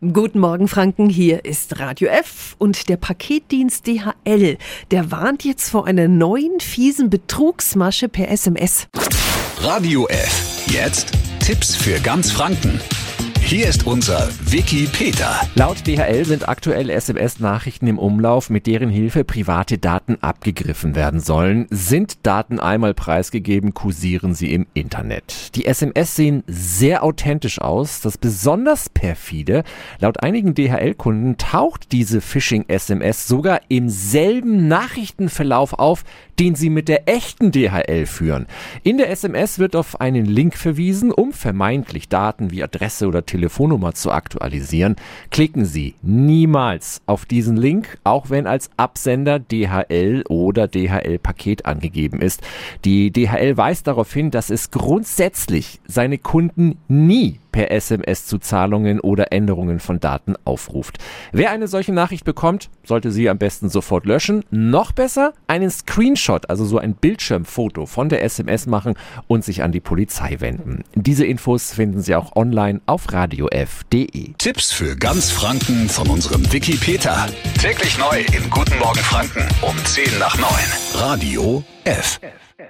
Guten Morgen, Franken. Hier ist Radio F und der Paketdienst DHL. Der warnt jetzt vor einer neuen fiesen Betrugsmasche per SMS. Radio F. Jetzt Tipps für ganz Franken. Hier ist unser Wiki Peter. Laut DHL sind aktuell SMS-Nachrichten im Umlauf, mit deren Hilfe private Daten abgegriffen werden sollen. Sind Daten einmal preisgegeben, kursieren sie im Internet. Die SMS sehen sehr authentisch aus. Das besonders perfide, laut einigen DHL-Kunden taucht diese Phishing-SMS sogar im selben Nachrichtenverlauf auf, den sie mit der echten DHL führen. In der SMS wird auf einen Link verwiesen, um vermeintlich Daten wie Adresse oder Telefonnummer zu aktualisieren. Klicken Sie niemals auf diesen Link, auch wenn als Absender DHL oder DHL-Paket angegeben ist. Die DHL weist darauf hin, dass es grundsätzlich seine Kunden nie per SMS zu Zahlungen oder Änderungen von Daten aufruft. Wer eine solche Nachricht bekommt, sollte sie am besten sofort löschen. Noch besser, einen Screenshot, also so ein Bildschirmfoto von der SMS machen und sich an die Polizei wenden. Diese Infos finden Sie auch online auf radiof.de. Tipps für ganz Franken von unserem Wiki Peter. Täglich neu in Guten Morgen Franken um 10 nach 9. Radio F. F.